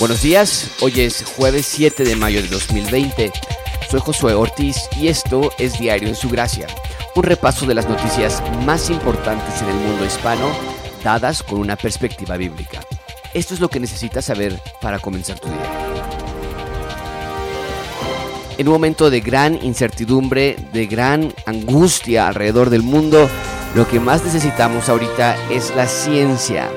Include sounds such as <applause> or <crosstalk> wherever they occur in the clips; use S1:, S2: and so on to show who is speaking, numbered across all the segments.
S1: Buenos días, hoy es jueves 7 de mayo de 2020. Soy Josué Ortiz y esto es Diario en su Gracia, un repaso de las noticias más importantes en el mundo hispano, dadas con una perspectiva bíblica. Esto es lo que necesitas saber para comenzar tu día. En un momento de gran incertidumbre, de gran angustia alrededor del mundo, lo que más necesitamos ahorita es la ciencia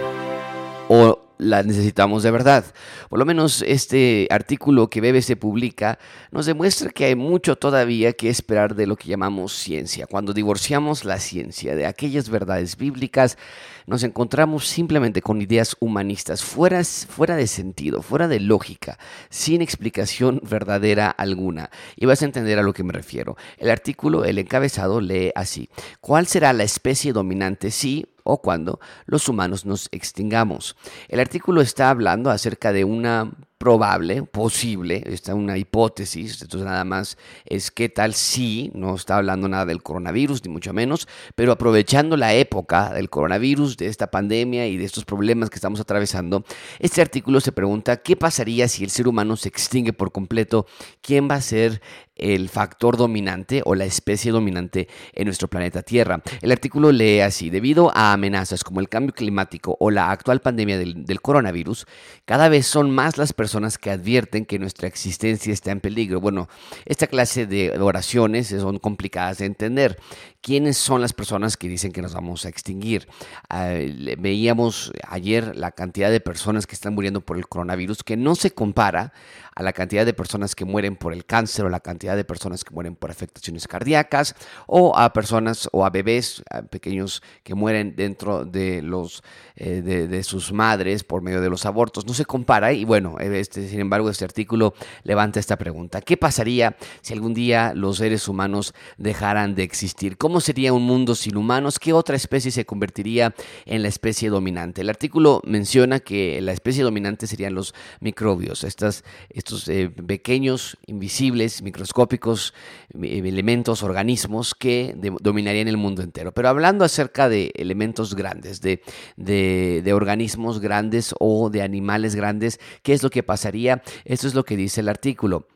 S1: o la necesitamos de verdad. Por lo menos este artículo que BBC publica nos demuestra que hay mucho todavía que esperar de lo que llamamos ciencia. Cuando divorciamos la ciencia de aquellas verdades bíblicas, nos encontramos simplemente con ideas humanistas fuera, fuera de sentido, fuera de lógica, sin explicación verdadera alguna. Y vas a entender a lo que me refiero. El artículo, el encabezado, lee así. ¿Cuál será la especie dominante si o cuando los humanos nos extingamos. El artículo está hablando acerca de una probable, posible, está una hipótesis, entonces nada más es qué tal si, no está hablando nada del coronavirus, ni mucho menos, pero aprovechando la época del coronavirus, de esta pandemia y de estos problemas que estamos atravesando, este artículo se pregunta qué pasaría si el ser humano se extingue por completo, quién va a ser el factor dominante o la especie dominante en nuestro planeta Tierra. El artículo lee así, debido a amenazas como el cambio climático o la actual pandemia del, coronavirus, cada vez son más las personas que advierten que nuestra existencia está en peligro. Bueno, esta clase de oraciones son complicadas de entender. ¿Quiénes son las personas que dicen que nos vamos a extinguir? Ah, veíamos ayer la cantidad de personas que están muriendo por el coronavirus que no se compara a la cantidad de personas que mueren por el cáncer o la cantidad de personas que mueren por afectaciones cardíacas o a personas o a bebés pequeños que mueren dentro de los eh, de, sus madres por medio de los abortos. No se compara y bueno, este, sin embargo este artículo levanta esta pregunta. ¿Qué pasaría si algún día los seres humanos dejaran de existir? ¿Cómo sería un mundo sin humanos? ¿Qué otra especie se convertiría en la especie dominante? El artículo menciona que la especie dominante serían los microbios, estas estos eh, pequeños, invisibles, microscópicos eh, elementos, organismos que dominarían el mundo entero. Pero hablando acerca de elementos grandes, de, de, organismos grandes o de animales grandes, ¿qué es lo que pasaría? Esto es lo que dice el artículo.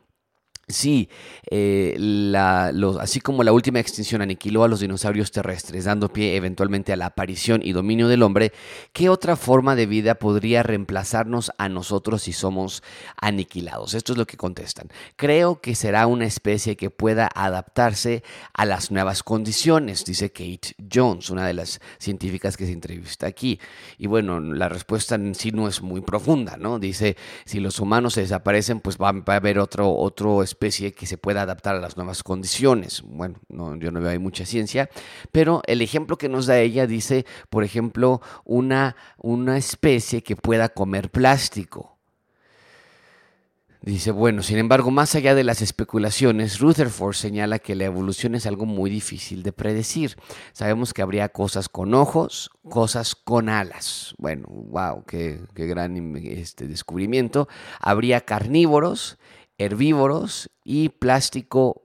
S1: Sí, eh, así como la última extinción aniquiló a los dinosaurios terrestres, dando pie eventualmente a la aparición y dominio del hombre, ¿qué otra forma de vida podría reemplazarnos a nosotros si somos aniquilados? Esto es lo que contestan. Creo que será una especie que pueda adaptarse a las nuevas condiciones, dice Kate Jones, una de las científicas que se entrevista aquí. Y bueno, la respuesta en sí no es muy profunda, ¿no? Dice, si los humanos se desaparecen, pues va, a haber otro, otro especie que se pueda adaptar a las nuevas condiciones. Bueno, no, yo no veo ahí mucha ciencia, pero el ejemplo que nos da ella dice, por ejemplo, una, una especie que pueda comer plástico. Dice, bueno, sin embargo, más allá de las especulaciones, Rutherford señala que la evolución es algo muy difícil de predecir. Sabemos que habría cosas con ojos, cosas con alas. Bueno, wow, qué, qué gran este, descubrimiento. Habría carnívoros herbívoros y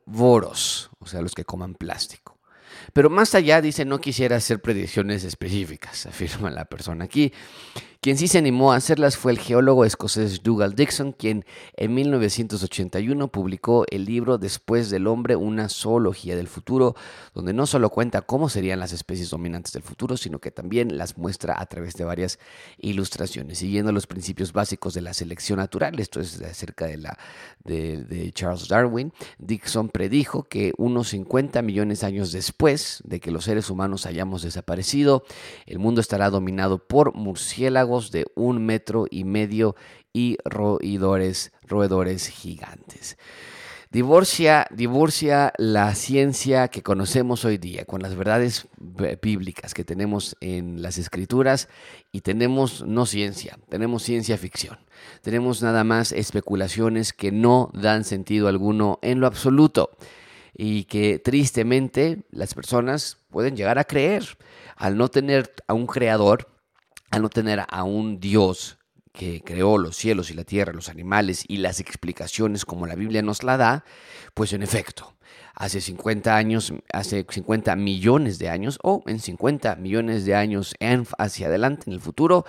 S1: voros, o sea, los que coman plástico. Pero más allá, dice, no quisiera hacer predicciones específicas, <laughs> afirma la persona aquí. Quien sí se animó a hacerlas fue el geólogo escocés Dougal Dixon, quien en 1981 publicó el libro Después del hombre, una zoología del futuro, donde no solo cuenta cómo serían las especies dominantes del futuro, sino que también las muestra a través de varias ilustraciones, siguiendo los principios básicos de la selección natural. Esto es acerca de, la, de, Charles Darwin. Dixon predijo que unos 50 millones de años después de que los seres humanos hayamos desaparecido, el mundo estará dominado por murciélagos, de un metro y medio y roedores, roedores gigantes. Divorcia, divorcia la ciencia que conocemos hoy día con las verdades bíblicas que tenemos en las escrituras y tenemos no ciencia, tenemos ciencia ficción. Tenemos nada más especulaciones que no dan sentido alguno en lo absoluto y que tristemente las personas pueden llegar a creer al no tener a un creador al no tener a un Dios que creó los cielos y la tierra, los animales y las explicaciones como la Biblia nos la da, pues en efecto, hace 50 años, hace 50 millones de años o en 50 millones de años hacia adelante en el futuro,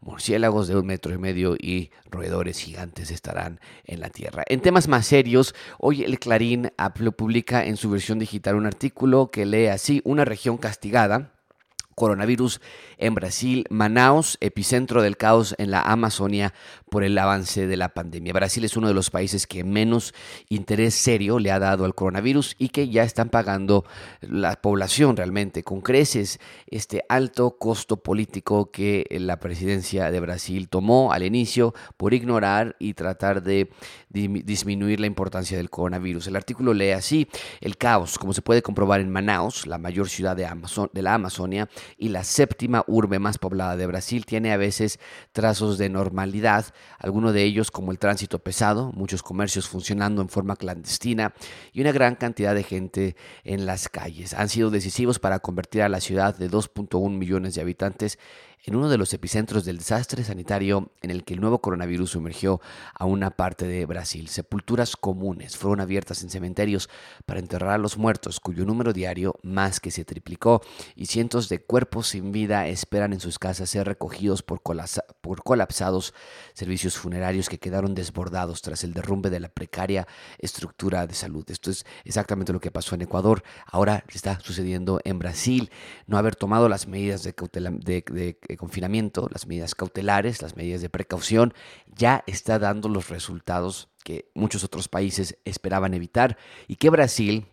S1: murciélagos de un metro y medio y roedores gigantes estarán en la Tierra. En temas más serios, hoy el Clarín publica en su versión digital un artículo que lee así, una región castigada coronavirus en Brasil, Manaus, epicentro del caos en la Amazonia por el avance de la pandemia. Brasil es uno de los países que menos interés serio le ha dado al coronavirus y que ya están pagando la población realmente con creces este alto costo político que la presidencia de Brasil tomó al inicio por ignorar y tratar de disminuir la importancia del coronavirus. El artículo lee así, el caos, como se puede comprobar en Manaus, la mayor ciudad de, de la Amazonia y la séptima urbe más poblada de Brasil, tiene a veces trazos de normalidad, algunos de ellos como el tránsito pesado, muchos comercios funcionando en forma clandestina y una gran cantidad de gente en las calles. Han sido decisivos para convertir a la ciudad de 2.1 millones de habitantes en uno de los epicentros del desastre sanitario en el que el nuevo coronavirus sumergió a una parte de Brasil. Sepulturas comunes fueron abiertas en cementerios para enterrar a los muertos, cuyo número diario más que se triplicó, y cientos de cuerpos sin vida esperan en sus casas ser recogidos por, por colapsados servicios funerarios que quedaron desbordados tras el derrumbe de la precaria estructura de salud. Esto es exactamente lo que pasó en Ecuador, ahora está sucediendo en Brasil. No haber tomado las medidas de, cautela, de confinamiento, las medidas cautelares, las medidas de precaución, ya está dando los resultados que muchos otros países esperaban evitar. Y que Brasil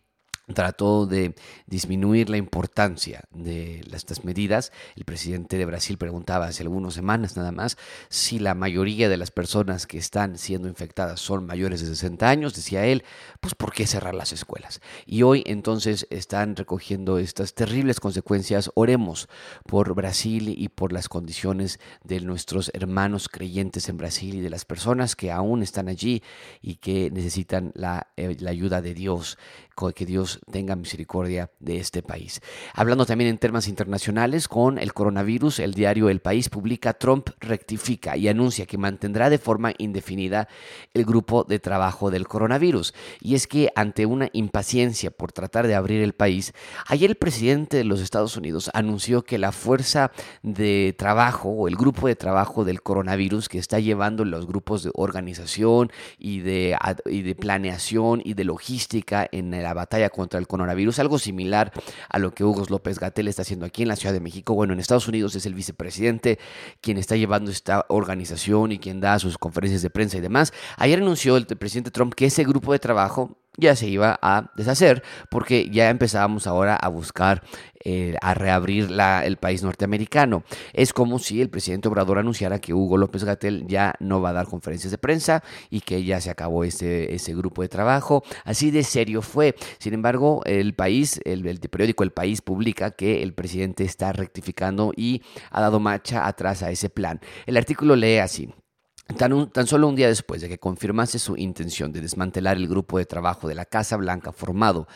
S1: trató de disminuir la importancia de estas medidas. El presidente de Brasil preguntaba hace algunas semanas nada más si la mayoría de las personas que están siendo infectadas son mayores de 60 años, decía él, pues ¿por qué cerrar las escuelas? Y hoy entonces están recogiendo estas terribles consecuencias. Oremos por Brasil y por las condiciones de nuestros hermanos creyentes en Brasil y de las personas que aún están allí y que necesitan la, eh, la ayuda de Dios que Dios tenga misericordia de este país. Hablando también en temas internacionales, con el coronavirus, el diario El País publica Trump rectifica y anuncia que mantendrá de forma indefinida el grupo de trabajo del coronavirus. Y es que ante una impaciencia por tratar de abrir el país, ayer el presidente de los Estados Unidos anunció que la fuerza de trabajo o el grupo de trabajo del coronavirus que está llevando los grupos de organización y de, y de planeación y de logística en el batalla contra el coronavirus, algo similar a lo que Hugo López Gatel está haciendo aquí en la Ciudad de México. Bueno, en Estados Unidos es el vicepresidente quien está llevando esta organización y quien da sus conferencias de prensa y demás. Ayer anunció el presidente Trump que ese grupo de trabajo ya se iba a deshacer porque ya empezábamos ahora a buscar eh, a reabrir la, el país norteamericano. Es como si el presidente Obrador anunciara que Hugo López Gatel ya no va a dar conferencias de prensa y que ya se acabó ese, ese grupo de trabajo. Así de serio fue. Sin embargo, el país, el, el periódico El País publica que el presidente está rectificando y ha dado marcha atrás a ese plan. El artículo lee así. Tan, solo un día después de que confirmase su intención de desmantelar el grupo de trabajo de la Casa Blanca formado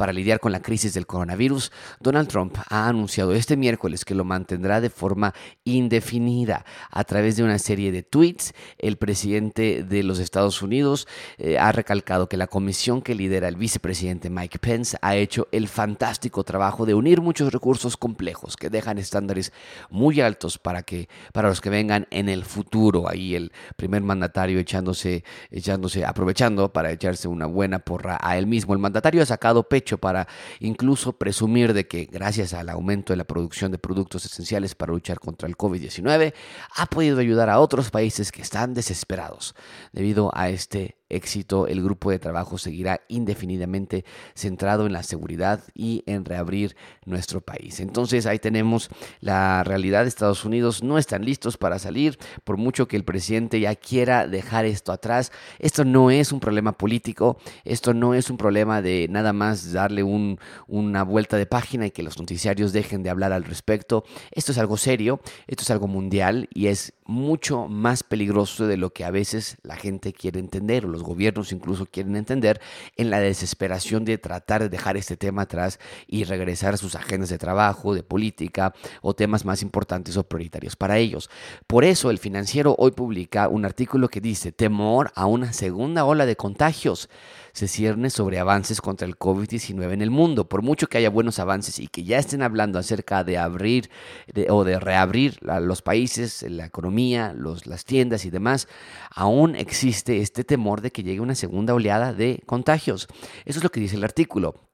S1: para lidiar con la crisis del coronavirus, Donald Trump ha anunciado este miércoles que lo mantendrá de forma indefinida a través de una serie de tweets. El presidente de los Estados Unidos eh, ha recalcado que la comisión que lidera el vicepresidente Mike Pence ha hecho el fantástico trabajo de unir muchos recursos complejos que dejan estándares muy altos para que para los que vengan en el futuro. Ahí el primer mandatario echándose, echándose, aprovechando para echarse una buena porra a él mismo. El mandatario ha sacado pecho para incluso presumir de que gracias al aumento de la producción de productos esenciales para luchar contra el COVID-19, ha podido ayudar a otros países que están desesperados debido a este éxito, el grupo de trabajo seguirá indefinidamente centrado en la seguridad y en reabrir nuestro país. Entonces ahí tenemos la realidad. Estados Unidos no están listos para salir, por mucho que el presidente ya quiera dejar esto atrás. Esto no es un problema político, esto no es un problema de nada más darle un, una vuelta de página y que los noticiarios dejen de hablar al respecto. Esto es algo serio, esto es algo mundial y es mucho más peligroso de lo que a veces la gente quiere entender o gobiernos incluso quieren entender en la desesperación de tratar de dejar este tema atrás y regresar a sus agendas de trabajo, de política o temas más importantes o prioritarios para ellos. Por eso el financiero hoy publica un artículo que dice temor a una segunda ola de contagios. Se cierne sobre avances contra el COVID-19 en el mundo. Por mucho que haya buenos avances y que ya estén hablando acerca de abrir o de reabrir los países, la economía, los, las tiendas y demás, aún existe este temor de que llegue una segunda oleada de contagios. Eso es lo que dice el artículo.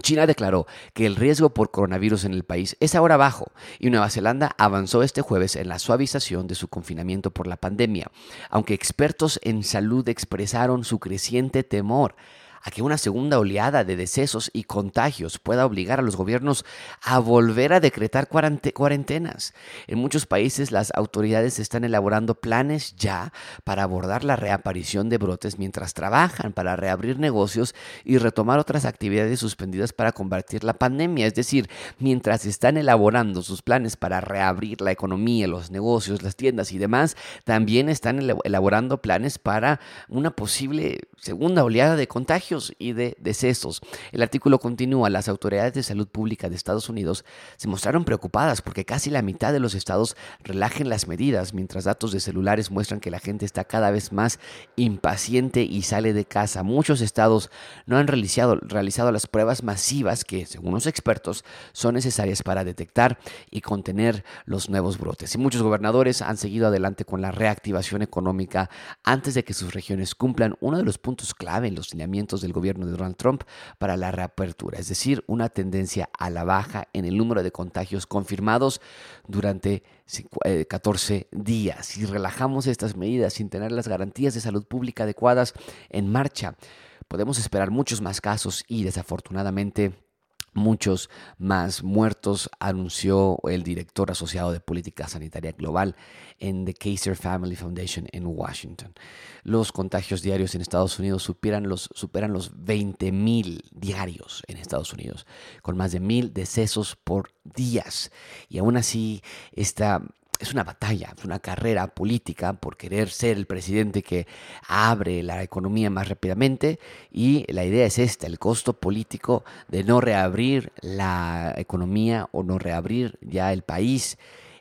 S1: China declaró que el riesgo por coronavirus en el país es ahora bajo y Nueva Zelanda avanzó este jueves en la suavización de su confinamiento por la pandemia, aunque expertos en salud expresaron su creciente temor a que una segunda oleada de decesos y contagios pueda obligar a los gobiernos a volver a decretar cuarentenas. En muchos países las autoridades están elaborando planes ya para abordar la reaparición de brotes mientras trabajan para reabrir negocios y retomar otras actividades suspendidas para combatir la pandemia. Es decir, mientras están elaborando sus planes para reabrir la economía, los negocios, las tiendas y demás, también están elaborando planes para una posible segunda oleada de contagios y de decesos. El artículo continúa, las autoridades de salud pública de Estados Unidos se mostraron preocupadas porque casi la mitad de los estados relajen las medidas, mientras datos de celulares muestran que la gente está cada vez más impaciente y sale de casa. Muchos estados no han realizado, realizado las pruebas masivas que, según los expertos, son necesarias para detectar y contener los nuevos brotes. Y muchos gobernadores han seguido adelante con la reactivación económica antes de que sus regiones cumplan uno de los puntos clave en los lineamientos del gobierno de Donald Trump para la reapertura, es decir, una tendencia a la baja en el número de contagios confirmados durante 14 eh, días. Si relajamos estas medidas sin tener las garantías de salud pública adecuadas en marcha, podemos esperar muchos más casos y desafortunadamente muchos más muertos, anunció el director asociado de política sanitaria global en The Kaiser Family Foundation en Washington. Los contagios diarios en Estados Unidos superan los, superan los 20 mil diarios en Estados Unidos, con más de mil decesos por días. Y aún así, esta es una batalla, es una carrera política por querer ser el presidente que abre la economía más rápidamente y la idea es esta, el costo político de no reabrir la economía o no reabrir ya el país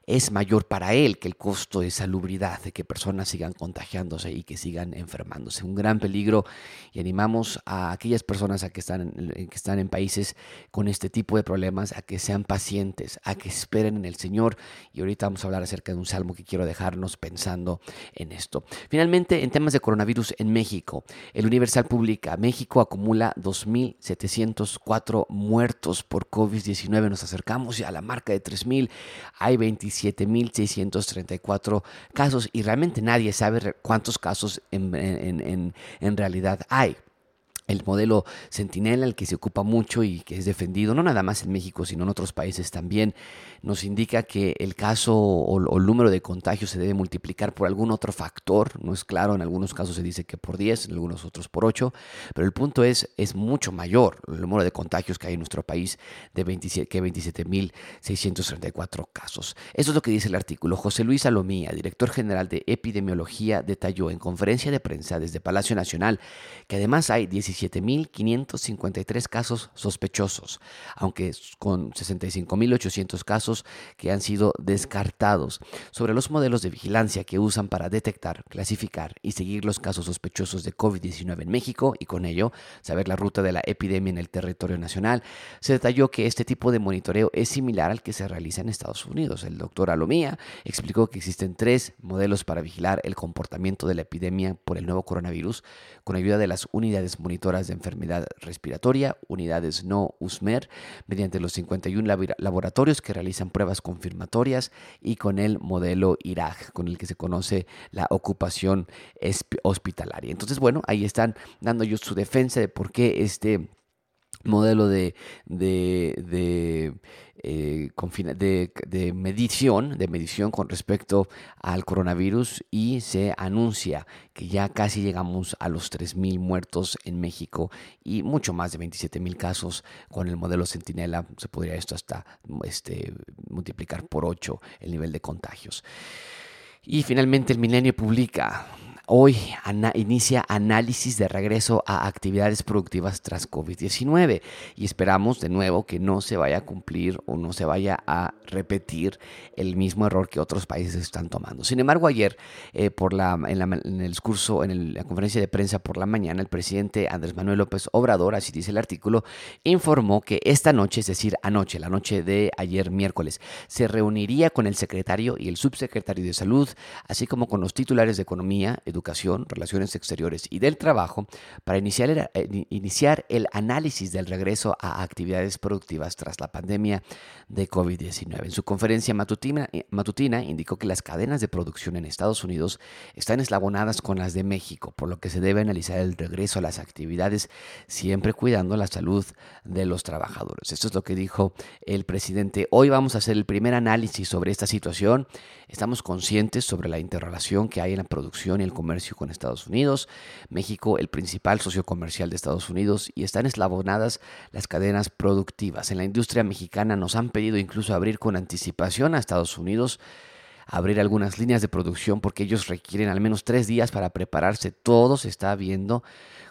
S1: es mayor para él que el costo de salubridad, de que personas sigan contagiándose y que sigan enfermándose. Un gran peligro y animamos a aquellas personas a que, están, que están en países con este tipo de problemas a que sean pacientes, a que esperen en el Señor. Y ahorita vamos a hablar acerca de un salmo que quiero dejarnos pensando en esto. Finalmente, en temas de coronavirus en México, el Universal publica, México acumula 2.704 muertos por COVID-19. Nos acercamos ya a la marca de 3.000. Hay 25 7.634 casos y realmente nadie sabe cuántos casos en, en realidad hay el modelo Sentinela, el que se ocupa mucho y que es defendido, no nada más en México, sino en otros países también, nos indica que el caso o, el número de contagios se debe multiplicar por algún otro factor. No es claro, en algunos casos se dice que por 10, en algunos otros por 8, pero el punto es, es mucho mayor el número de contagios que hay en nuestro país de 27, que 27.634 casos. Eso es lo que dice el artículo. José Luis Salomía, director general de epidemiología, detalló en conferencia de prensa desde Palacio Nacional que además hay 17 17.553 casos sospechosos, aunque con 65.800 casos que han sido descartados. Sobre los modelos de vigilancia que usan para detectar, clasificar y seguir los casos sospechosos de COVID-19 en México y con ello saber la ruta de la epidemia en el territorio nacional, se detalló que este tipo de monitoreo es similar al que se realiza en Estados Unidos. El doctor Alomía explicó que existen tres modelos para vigilar el comportamiento de la epidemia por el nuevo coronavirus con ayuda de las unidades monitoreadas de enfermedad respiratoria, unidades no USMER, mediante los 51 laboratorios que realizan pruebas confirmatorias y con el modelo IRAG, con el que se conoce la ocupación hospitalaria. Entonces, bueno, ahí están dando ellos su defensa de por qué este modelo de, de, eh, de, de, medición, de medición con respecto al coronavirus y se anuncia que ya casi llegamos a los 3.000 muertos en México y mucho más de 27.000 casos con el modelo Centinela. Se podría esto hasta este, multiplicar por 8 el nivel de contagios. Y finalmente el Milenio publica Hoy inicia análisis de regreso a actividades productivas tras COVID-19 y esperamos de nuevo que no se vaya a cumplir o no se vaya a repetir el mismo error que otros países están tomando. Sin embargo, ayer eh, por la, en, el discurso, en la conferencia de prensa por la mañana, el presidente Andrés Manuel López Obrador, así dice el artículo, informó que esta noche, es decir, anoche, la noche de ayer miércoles, se reuniría con el secretario y el subsecretario de Salud, así como con los titulares de Economía, Relaciones Exteriores y del Trabajo para iniciar el, eh, iniciar el análisis del regreso a actividades productivas tras la pandemia de COVID-19. En su conferencia matutina, eh, matutina indicó que las cadenas de producción en Estados Unidos están eslabonadas con las de México, por lo que se debe analizar el regreso a las actividades siempre cuidando la salud de los trabajadores. Esto es lo que dijo el presidente. Hoy vamos a hacer el primer análisis sobre esta situación. Estamos conscientes sobre la interrelación que hay en la producción y el comercio con Estados Unidos. México, el principal socio comercial de Estados Unidos, y están eslabonadas las cadenas productivas. En la industria mexicana nos han pedido incluso abrir con anticipación a Estados Unidos abrir algunas líneas de producción porque ellos requieren al menos tres días para prepararse. Todo se está viendo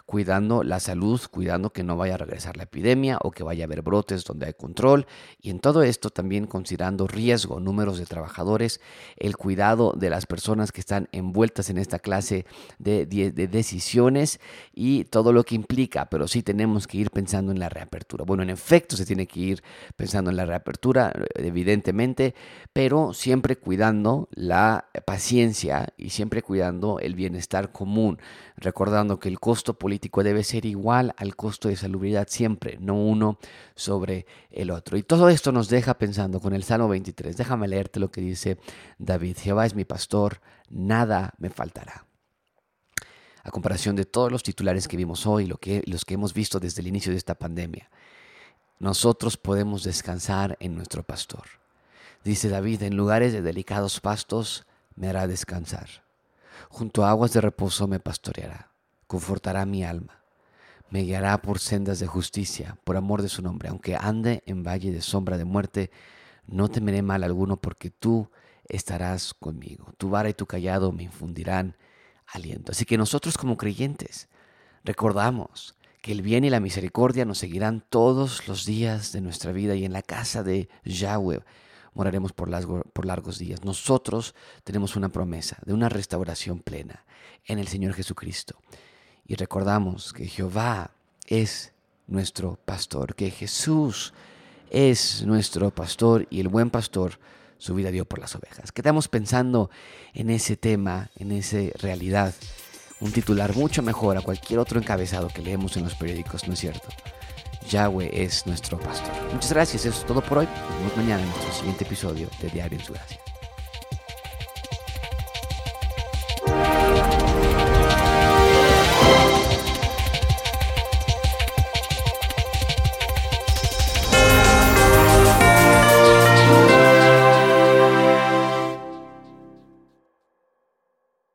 S1: cuidando la salud, cuidando que no vaya a regresar la epidemia o que vaya a haber brotes donde hay control. Y en todo esto también considerando riesgo, números de trabajadores, el cuidado de las personas que están envueltas en esta clase de, de decisiones y todo lo que implica. Pero sí tenemos que ir pensando en la reapertura. Bueno, en efecto se tiene que ir pensando en la reapertura, evidentemente, pero siempre cuidando la paciencia y siempre cuidando el bienestar común, recordando que el costo político debe ser igual al costo de salubridad siempre, no uno sobre el otro. Y todo esto nos deja pensando con el Salmo 23. Déjame leerte lo que dice David. Jehová es mi pastor, nada me faltará. A comparación de todos los titulares que vimos hoy, lo que, los que hemos visto desde el inicio de esta pandemia, nosotros podemos descansar en nuestro pastor. Dice David, en lugares de delicados pastos me hará descansar. Junto a aguas de reposo me pastoreará confortará mi alma. Me guiará por sendas de justicia, por amor de su nombre. Aunque ande en valle de sombra de muerte, no temeré mal alguno, porque tú estarás conmigo. Tu vara y tu callado me infundirán aliento. Así que nosotros como creyentes recordamos que el bien y la misericordia nos seguirán todos los días de nuestra vida y en la casa de Yahweh moraremos por, por largos días. Nosotros tenemos una promesa de una restauración plena en el Señor Jesucristo y recordamos que Jehová es nuestro pastor, que Jesús es nuestro pastor y el buen pastor su vida dio por las ovejas. Quedamos pensando en ese tema, en esa realidad. Un titular mucho mejor a cualquier otro encabezado que leemos en los periódicos, ¿no es cierto? Yahweh es nuestro pastor. Muchas gracias, eso es todo por hoy. Nos vemos mañana en nuestro siguiente episodio de Diario en su Gracia.